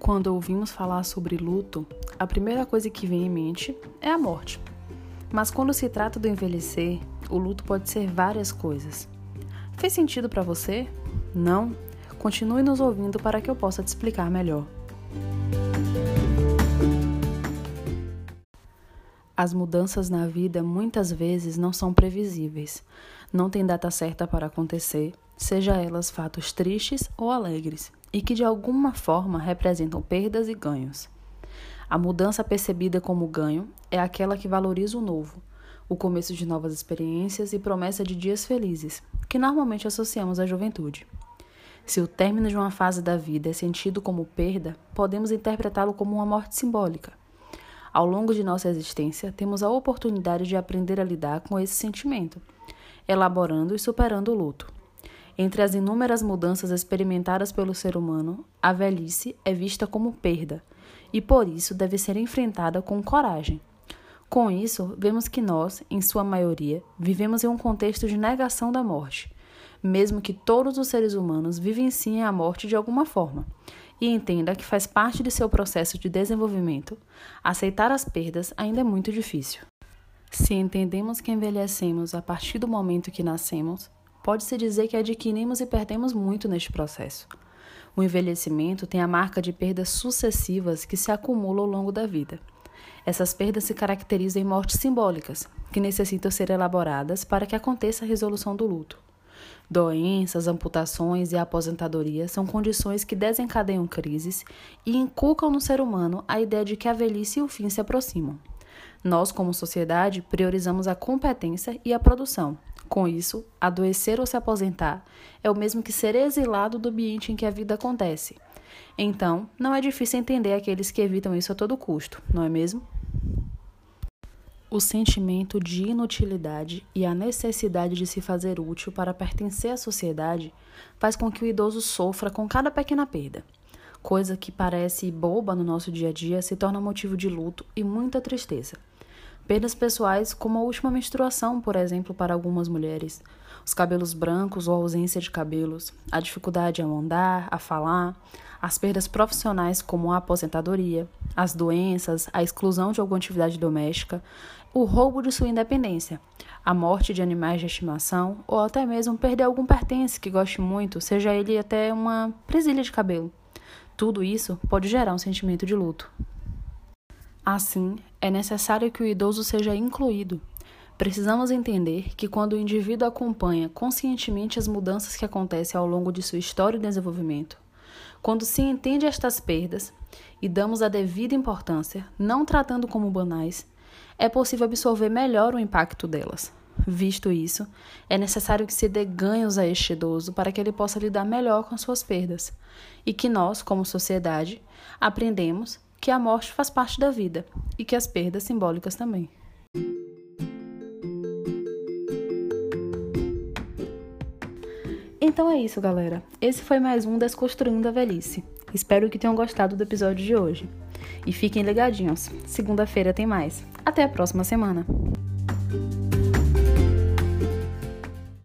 Quando ouvimos falar sobre luto, a primeira coisa que vem em mente é a morte. Mas quando se trata do envelhecer, o luto pode ser várias coisas. Fez sentido para você? Não? Continue nos ouvindo para que eu possa te explicar melhor. As mudanças na vida muitas vezes não são previsíveis, não tem data certa para acontecer, seja elas fatos tristes ou alegres e que de alguma forma representam perdas e ganhos. A mudança percebida como ganho é aquela que valoriza o novo, o começo de novas experiências e promessa de dias felizes, que normalmente associamos à juventude. Se o término de uma fase da vida é sentido como perda, podemos interpretá-lo como uma morte simbólica. Ao longo de nossa existência, temos a oportunidade de aprender a lidar com esse sentimento, elaborando e superando o luto. Entre as inúmeras mudanças experimentadas pelo ser humano, a velhice é vista como perda e por isso deve ser enfrentada com coragem. Com isso, vemos que nós, em sua maioria, vivemos em um contexto de negação da morte, mesmo que todos os seres humanos vivenciem a morte de alguma forma, e entenda que faz parte de seu processo de desenvolvimento, aceitar as perdas ainda é muito difícil. Se entendemos que envelhecemos a partir do momento que nascemos, Pode-se dizer que adquirimos e perdemos muito neste processo. O envelhecimento tem a marca de perdas sucessivas que se acumulam ao longo da vida. Essas perdas se caracterizam em mortes simbólicas, que necessitam ser elaboradas para que aconteça a resolução do luto. Doenças, amputações e aposentadoria são condições que desencadeiam crises e inculcam no ser humano a ideia de que a velhice e o fim se aproximam. Nós, como sociedade, priorizamos a competência e a produção, com isso, adoecer ou se aposentar é o mesmo que ser exilado do ambiente em que a vida acontece. Então, não é difícil entender aqueles que evitam isso a todo custo, não é mesmo? O sentimento de inutilidade e a necessidade de se fazer útil para pertencer à sociedade faz com que o idoso sofra com cada pequena perda. Coisa que parece boba no nosso dia a dia se torna motivo de luto e muita tristeza. Perdas pessoais, como a última menstruação, por exemplo, para algumas mulheres, os cabelos brancos ou ausência de cabelos, a dificuldade a andar, a falar, as perdas profissionais, como a aposentadoria, as doenças, a exclusão de alguma atividade doméstica, o roubo de sua independência, a morte de animais de estimação ou até mesmo perder algum pertence que goste muito, seja ele até uma presilha de cabelo. Tudo isso pode gerar um sentimento de luto. Assim, é necessário que o idoso seja incluído. Precisamos entender que quando o indivíduo acompanha conscientemente as mudanças que acontecem ao longo de sua história e desenvolvimento, quando se entende estas perdas e damos a devida importância, não tratando como banais, é possível absorver melhor o impacto delas. Visto isso, é necessário que se dê ganhos a este idoso para que ele possa lidar melhor com suas perdas e que nós, como sociedade, aprendemos que a morte faz parte da vida e que as perdas simbólicas também. Então é isso, galera. Esse foi mais um Desconstruindo a Velhice. Espero que tenham gostado do episódio de hoje. E fiquem ligadinhos. Segunda-feira tem mais. Até a próxima semana.